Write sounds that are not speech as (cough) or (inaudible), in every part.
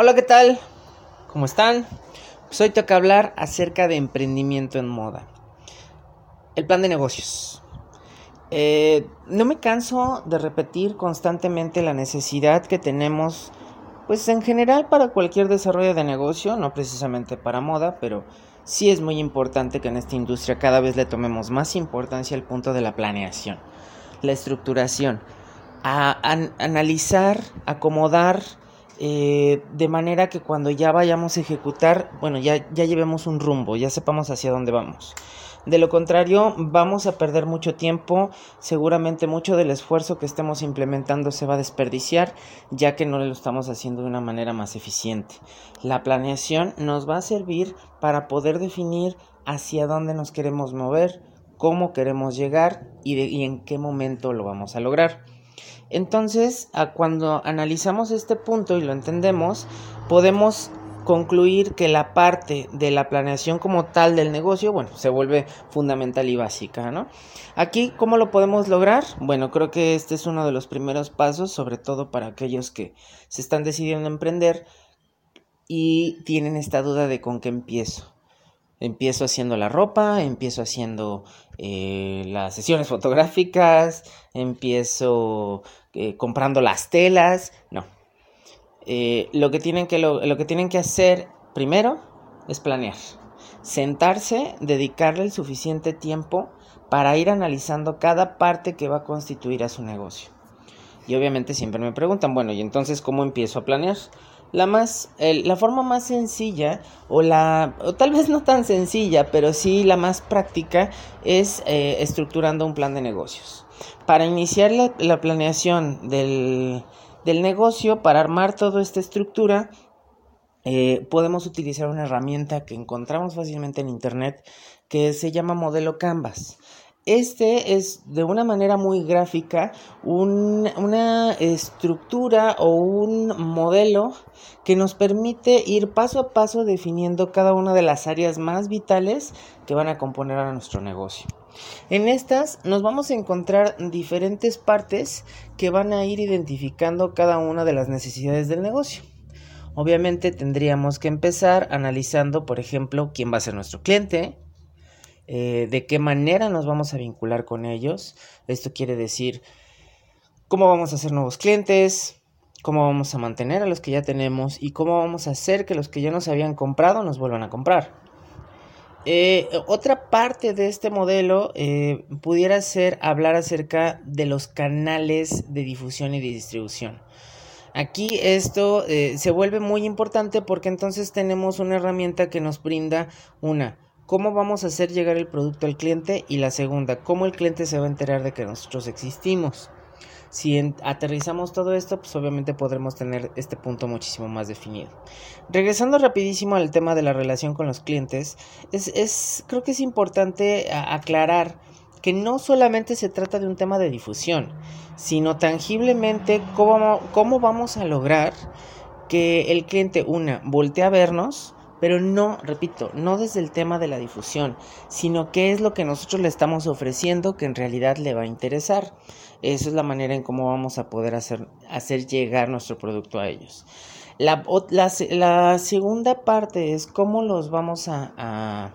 Hola, ¿qué tal? ¿Cómo están? Pues hoy toca hablar acerca de emprendimiento en moda. El plan de negocios. Eh, no me canso de repetir constantemente la necesidad que tenemos, pues en general para cualquier desarrollo de negocio, no precisamente para moda, pero sí es muy importante que en esta industria cada vez le tomemos más importancia al punto de la planeación, la estructuración, a, analizar, acomodar, eh, de manera que cuando ya vayamos a ejecutar, bueno, ya, ya llevemos un rumbo, ya sepamos hacia dónde vamos. De lo contrario, vamos a perder mucho tiempo, seguramente mucho del esfuerzo que estemos implementando se va a desperdiciar, ya que no lo estamos haciendo de una manera más eficiente. La planeación nos va a servir para poder definir hacia dónde nos queremos mover, cómo queremos llegar y, y en qué momento lo vamos a lograr. Entonces, a cuando analizamos este punto y lo entendemos, podemos concluir que la parte de la planeación como tal del negocio, bueno, se vuelve fundamental y básica, ¿no? Aquí, ¿cómo lo podemos lograr? Bueno, creo que este es uno de los primeros pasos, sobre todo para aquellos que se están decidiendo emprender y tienen esta duda de con qué empiezo. Empiezo haciendo la ropa, empiezo haciendo eh, las sesiones fotográficas, empiezo eh, comprando las telas. No, eh, lo, que tienen que, lo, que tienen que hacer primero es planear. Sentarse, dedicarle el suficiente tiempo para ir analizando cada parte que va a constituir a su negocio. Y obviamente siempre me preguntan, bueno, ¿y entonces cómo empiezo a planear? La más, la forma más sencilla, o la, tal vez no tan sencilla, pero sí la más práctica, es eh, estructurando un plan de negocios. Para iniciar la planeación del, del negocio, para armar toda esta estructura, eh, podemos utilizar una herramienta que encontramos fácilmente en internet que se llama modelo Canvas. Este es de una manera muy gráfica una estructura o un modelo que nos permite ir paso a paso definiendo cada una de las áreas más vitales que van a componer a nuestro negocio. En estas nos vamos a encontrar diferentes partes que van a ir identificando cada una de las necesidades del negocio. Obviamente tendríamos que empezar analizando, por ejemplo, quién va a ser nuestro cliente, eh, de qué manera nos vamos a vincular con ellos. Esto quiere decir cómo vamos a hacer nuevos clientes, cómo vamos a mantener a los que ya tenemos y cómo vamos a hacer que los que ya nos habían comprado nos vuelvan a comprar. Eh, otra parte de este modelo eh, pudiera ser hablar acerca de los canales de difusión y de distribución. Aquí esto se vuelve muy importante porque entonces tenemos una herramienta que nos brinda una cómo vamos a hacer llegar el producto al cliente y la segunda, cómo el cliente se va a enterar de que nosotros existimos. Si aterrizamos todo esto, pues obviamente podremos tener este punto muchísimo más definido. Regresando rapidísimo al tema de la relación con los clientes, es, creo que es importante aclarar que no solamente se trata de un tema de difusión, sino tangiblemente cómo, cómo vamos a lograr que el cliente, una, voltee a vernos, pero no, repito, no desde el tema de la difusión, sino qué es lo que nosotros le estamos ofreciendo que en realidad le va a interesar. Esa es la manera en cómo vamos a poder hacer, hacer llegar nuestro producto a ellos. La, la, segunda parte es cómo los vamos a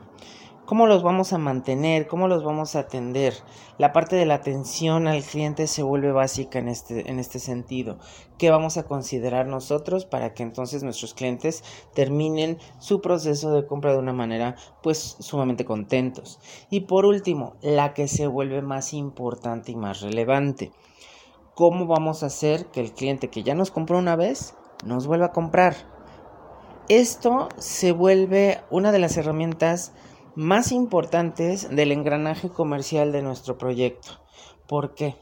¿Cómo los vamos a mantener? ¿Cómo los vamos a atender? La parte de la atención al cliente se vuelve básica en este, en este sentido. ¿Qué vamos a considerar nosotros para que entonces nuestros clientes terminen su proceso de compra de una manera pues sumamente contentos? Y por último, la que se vuelve más importante y más relevante. ¿Cómo vamos a hacer que el cliente que ya nos compró una vez nos vuelva a comprar? Esto se vuelve una de las herramientas más importantes del engranaje comercial de nuestro proyecto. ¿Por qué?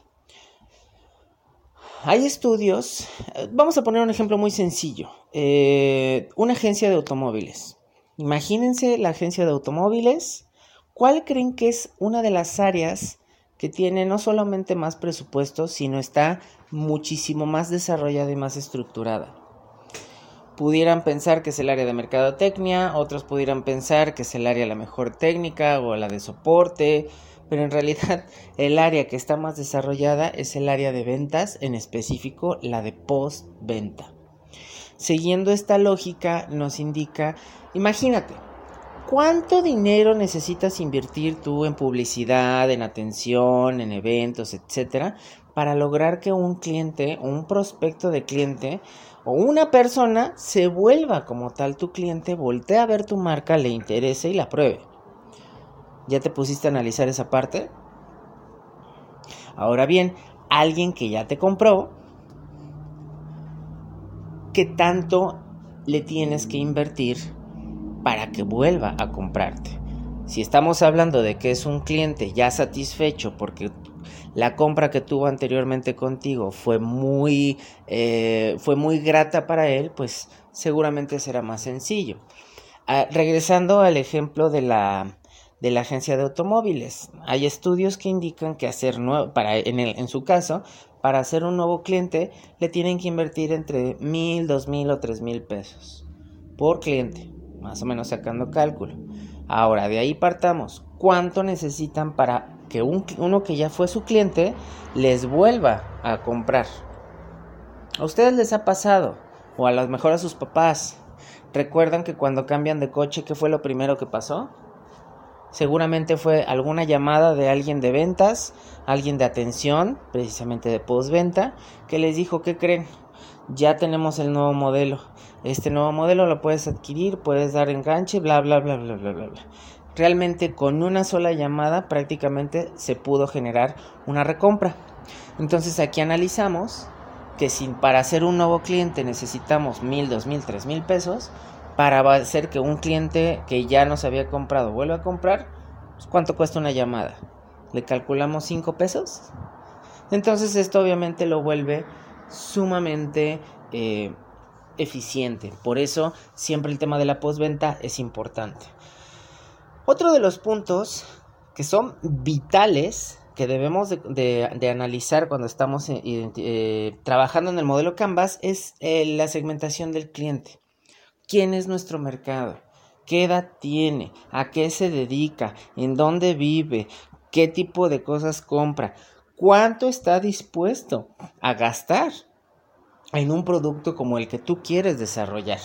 Hay estudios, eh, vamos a poner un ejemplo muy sencillo, eh, una agencia de automóviles. Imagínense la agencia de automóviles, ¿cuál creen que es una de las áreas que tiene no solamente más presupuesto, sino está muchísimo más desarrollada y más estructurada? Pudieran pensar que es el área de mercadotecnia, otros pudieran pensar que es el área la mejor técnica o la de soporte, pero en realidad (laughs) el área que está más desarrollada es el área de ventas, en específico la de postventa. siguiendo esta lógica, nos indica, imagínate, ¿cuánto dinero necesitas invertir tú en publicidad, en atención, en eventos, etcétera, para lograr que un cliente, un prospecto de cliente o una persona se vuelva como tal tu cliente, voltee a ver tu marca, le interese y la pruebe? ¿Ya te pusiste a analizar esa parte? Ahora bien, alguien que ya te compró, ¿qué tanto le tienes que invertir para que vuelva a comprarte? Si estamos hablando de que es un cliente ya satisfecho porque la compra que tuvo anteriormente contigo fue muy, eh, fue muy grata para él, pues seguramente será más sencillo. Ah, regresando al ejemplo de la, de la agencia de automóviles. Hay estudios que indican que hacer nuevo, para, en, el, en su caso, para hacer un nuevo cliente le tienen que invertir entre mil, dos mil o tres mil pesos por cliente, más o menos sacando cálculo. Ahora, de ahí partamos. ¿Cuánto necesitan para que un, uno que ya fue su cliente les vuelva a comprar? ¿A ustedes les ha pasado? O a lo mejor a sus papás. ¿Recuerdan que cuando cambian de coche, qué fue lo primero que pasó? Seguramente fue alguna llamada de alguien de ventas, alguien de atención, precisamente de postventa, que les dijo, ¿qué creen? Ya tenemos el nuevo modelo. Este nuevo modelo lo puedes adquirir, puedes dar enganche, bla, bla, bla, bla, bla, bla. Realmente con una sola llamada prácticamente se pudo generar una recompra. Entonces aquí analizamos que si para hacer un nuevo cliente necesitamos mil, dos mil, tres mil pesos, para hacer que un cliente que ya nos había comprado vuelva a comprar, pues, ¿cuánto cuesta una llamada? ¿Le calculamos 5 pesos? Entonces esto obviamente lo vuelve sumamente eh, eficiente. Por eso siempre el tema de la postventa es importante. Otro de los puntos que son vitales que debemos de, analizar cuando estamos eh, eh, trabajando en el modelo Canvas es la segmentación del cliente. Quién es nuestro mercado, qué edad tiene, a qué se dedica, en dónde vive, qué tipo de cosas compra, cuánto está dispuesto a gastar en un producto como el que tú quieres desarrollar.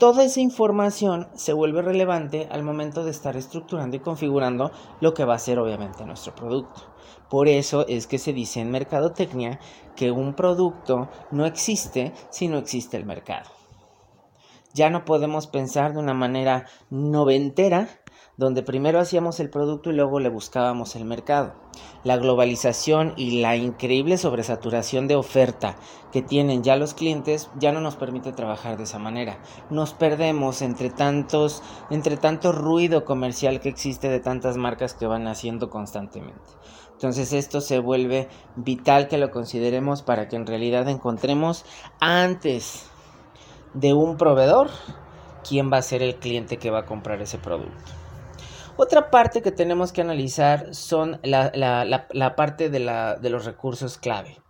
Toda esa información se vuelve relevante al momento de estar estructurando y configurando lo que va a ser obviamente nuestro producto. Por eso es que se dice en mercadotecnia que un producto no existe si no existe el mercado. Ya no podemos pensar de una manera noventera, donde primero hacíamos el producto y luego le buscábamos el mercado. La globalización y la increíble sobresaturación de oferta que tienen ya los clientes ya no nos permite trabajar de esa manera. Nos perdemos entre tantos, entre tanto ruido comercial que existe de tantas marcas que van haciendo constantemente. Entonces esto se vuelve vital que lo consideremos para que en realidad encontremos antes de un proveedor, quién va a ser el cliente que va a comprar ese producto. Otra parte que tenemos que analizar son la, parte de, de los recursos clave.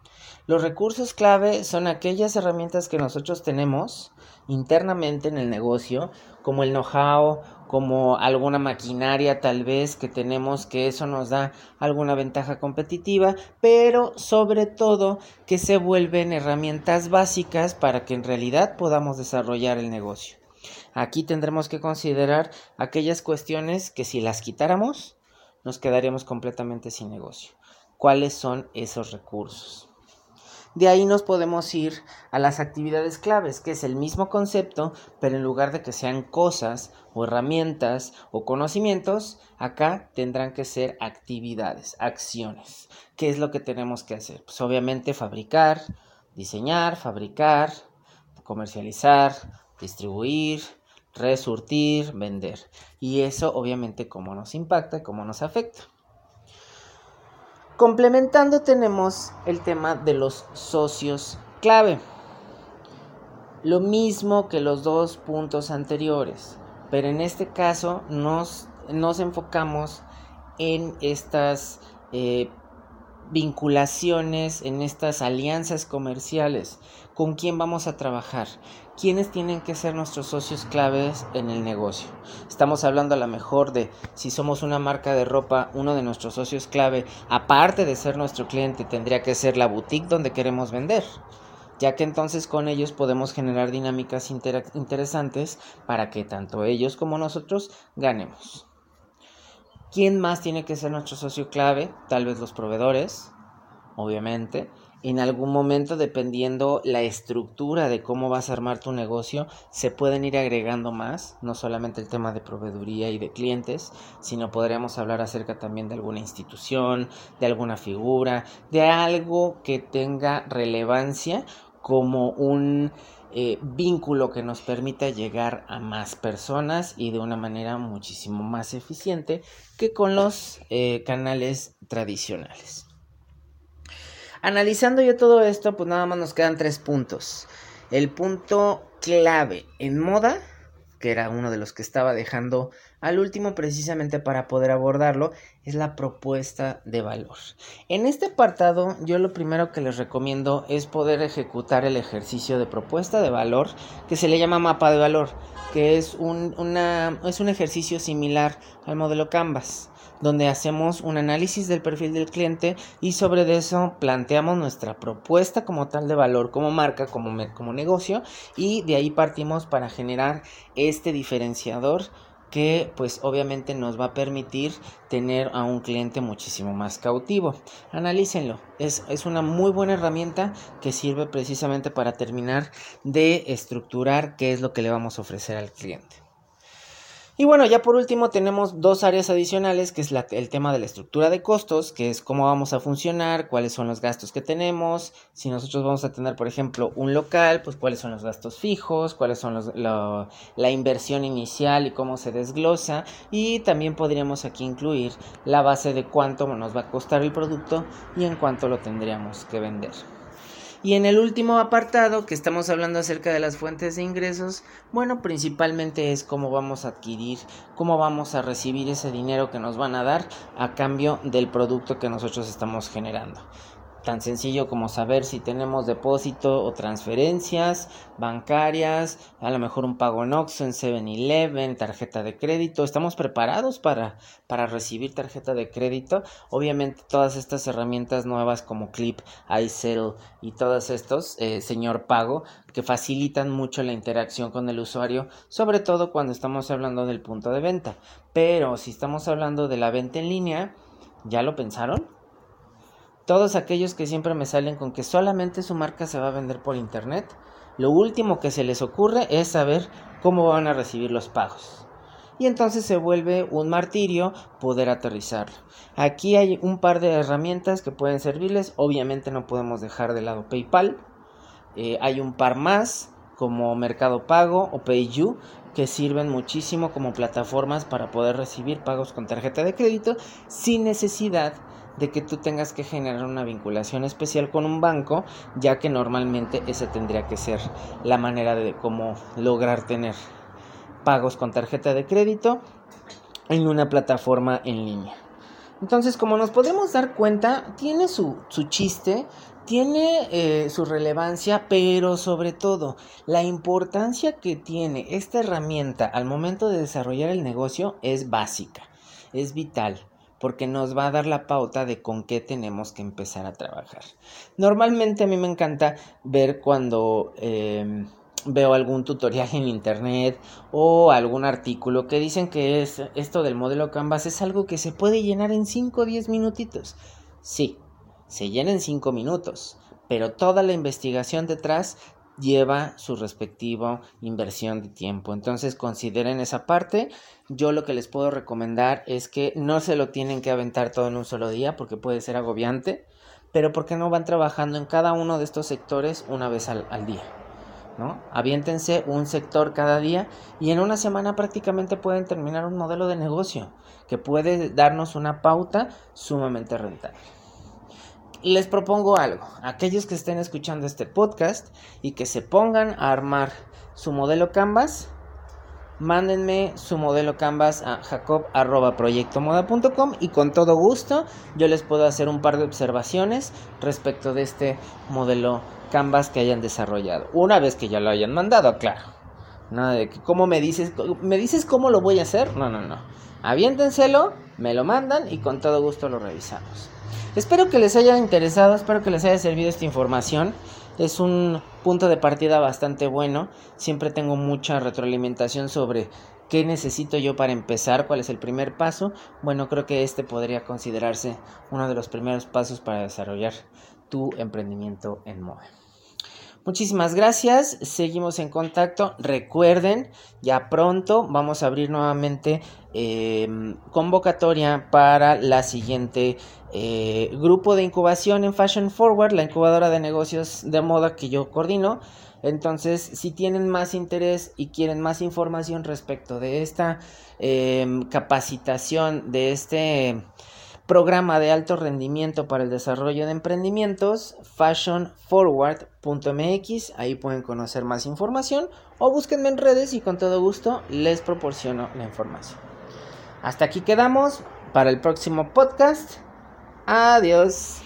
Los recursos clave son aquellas herramientas que nosotros tenemos internamente en el negocio, como el know-how como alguna maquinaria tal vez que tenemos que eso nos da alguna ventaja competitiva, pero sobre todo que se vuelven herramientas básicas para que en realidad podamos desarrollar el negocio. Aquí tendremos que considerar aquellas cuestiones que si las quitáramos nos quedaríamos completamente sin negocio. ¿Cuáles son esos recursos? De ahí nos podemos ir a las actividades claves, que es el mismo concepto, pero en lugar de que sean cosas o herramientas o conocimientos, acá tendrán que ser actividades, acciones. ¿Qué es lo que tenemos que hacer? Pues obviamente fabricar, diseñar, fabricar, comercializar, distribuir, resurtir, vender. Y eso obviamente cómo nos impacta, cómo nos afecta. Complementando tenemos el tema de los socios clave. Lo mismo que los dos puntos anteriores, pero en este caso nos, nos enfocamos en estas eh, vinculaciones, en estas alianzas comerciales. ¿Con quién vamos a trabajar? Quiénes tienen que ser nuestros socios claves en el negocio. Estamos hablando a lo mejor de si somos una marca de ropa, uno de nuestros socios clave, aparte de ser nuestro cliente, tendría que ser la boutique donde queremos vender. ya que entonces con ellos podemos generar dinámicas interesantes para que tanto ellos como nosotros ganemos. ¿Quién más tiene que ser nuestro socio clave? Tal vez los proveedores, obviamente. En algún momento, dependiendo la estructura de cómo vas a armar tu negocio, se pueden ir agregando más, no solamente el tema de proveeduría y de clientes, sino podríamos hablar acerca también de alguna institución, de alguna figura, de algo que tenga relevancia como un eh, vínculo que nos permita llegar a más personas y de una manera muchísimo más eficiente que con los eh, canales tradicionales. Analizando yo todo esto, pues nada más nos quedan tres puntos. El punto clave en moda, que era uno de los que estaba dejando al último precisamente para poder abordarlo, es la propuesta de valor. En este apartado yo lo primero que les recomiendo es poder ejecutar el ejercicio de propuesta de valor que se le llama mapa de valor, que es un, es un ejercicio similar al modelo Canvas donde hacemos un análisis del perfil del cliente y sobre eso planteamos nuestra propuesta como tal de valor, como marca, como, como negocio y de ahí partimos para generar este diferenciador que pues obviamente nos va a permitir tener a un cliente muchísimo más cautivo. Analícenlo, es, es, una muy buena herramienta que sirve precisamente para terminar de estructurar qué es lo que le vamos a ofrecer al cliente. Y bueno, ya por último tenemos dos áreas adicionales, que es el tema de la estructura de costos, que es cómo vamos a funcionar, cuáles son los gastos que tenemos, si nosotros vamos a tener, por ejemplo, un local, pues cuáles son los gastos fijos, cuáles son la inversión inicial y cómo se desglosa, y también podríamos aquí incluir la base de cuánto nos va a costar el producto y en cuánto lo tendríamos que vender. Y en el último apartado que estamos hablando acerca de las fuentes de ingresos, bueno, principalmente es cómo vamos a adquirir, cómo vamos a recibir ese dinero que nos van a dar a cambio del producto que nosotros estamos generando tan sencillo como saber si tenemos depósito o transferencias bancarias, a lo mejor un pago en Oxxo, en 7-Eleven, tarjeta de crédito. Estamos preparados para, para recibir tarjeta de crédito. Obviamente todas estas herramientas nuevas como Clip, iSettle y todos estos, eh, señor pago, que facilitan mucho la interacción con el usuario, sobre todo cuando estamos hablando del punto de venta. Pero si estamos hablando de la venta en línea, ¿ya lo pensaron? Todos aquellos que siempre me salen con que solamente su marca se va a vender por internet, lo último que se les ocurre es saber cómo van a recibir los pagos. Y entonces se vuelve un martirio poder aterrizarlo. Aquí hay un par de herramientas que pueden servirles. Obviamente no podemos dejar de lado PayPal. Eh, hay un par más como Mercado Pago o PayU que sirven muchísimo como plataformas para poder recibir pagos con tarjeta de crédito sin necesidad de que tú tengas que generar una vinculación especial con un banco, ya que normalmente esa tendría que ser la manera de cómo lograr tener pagos con tarjeta de crédito en una plataforma en línea. Entonces, como nos podemos dar cuenta, tiene su, su chiste, tiene eh, su relevancia, pero sobre todo la importancia que tiene esta herramienta al momento de desarrollar el negocio es básica, es vital porque nos va a dar la pauta de con qué tenemos que empezar a trabajar. Normalmente a mí me encanta ver cuando em, veo algún tutorial en internet o algún artículo que dicen que es esto del modelo Canvas es algo que se puede llenar en 5 o 10 minutitos. Sí, se llena en 5 minutos, pero toda la investigación detrás lleva su respectiva inversión de tiempo. Entonces consideren esa parte. Yo lo que les puedo recomendar es que no se lo tienen que aventar todo en un solo día porque puede ser agobiante, pero porque no van trabajando en cada uno de estos sectores una vez al, al día. ¿no? Aviéntense un sector cada día y en una semana prácticamente pueden terminar un modelo de negocio que puede darnos una pauta sumamente rentable les propongo algo. Aquellos que estén escuchando este podcast y que se pongan a armar su modelo Canvas, mándenme su modelo Canvas a jacob.proyectomoda.com y con todo gusto yo les puedo hacer un par de observaciones respecto de este modelo Canvas que hayan desarrollado. Una vez que ya lo hayan mandado, claro. Nada de que, ¿cómo me dices? ¿Me dices cómo lo voy a hacer? No, no, no. Aviéntenselo, me lo mandan y con todo gusto lo revisamos. Espero que les haya interesado, espero que les haya servido esta información. Es un punto de partida bastante bueno. Siempre tengo mucha retroalimentación sobre qué necesito yo para empezar, cuál es el primer paso. Bueno, creo que este podría considerarse uno de los primeros pasos para desarrollar tu emprendimiento en moda. Muchísimas gracias, seguimos en contacto. Recuerden, ya pronto vamos a abrir nuevamente em, convocatoria para la siguiente eh, grupo de incubación en Fashion Forward, la incubadora de negocios de moda que yo coordino. Entonces, si tienen más interés y quieren más información respecto de esta em, capacitación, de este programa de alto rendimiento para el desarrollo de emprendimientos, fashionforward.mx, ahí pueden conocer más información o búsquenme en redes y con todo gusto les proporciono la información. Hasta aquí quedamos para el próximo podcast. Adiós.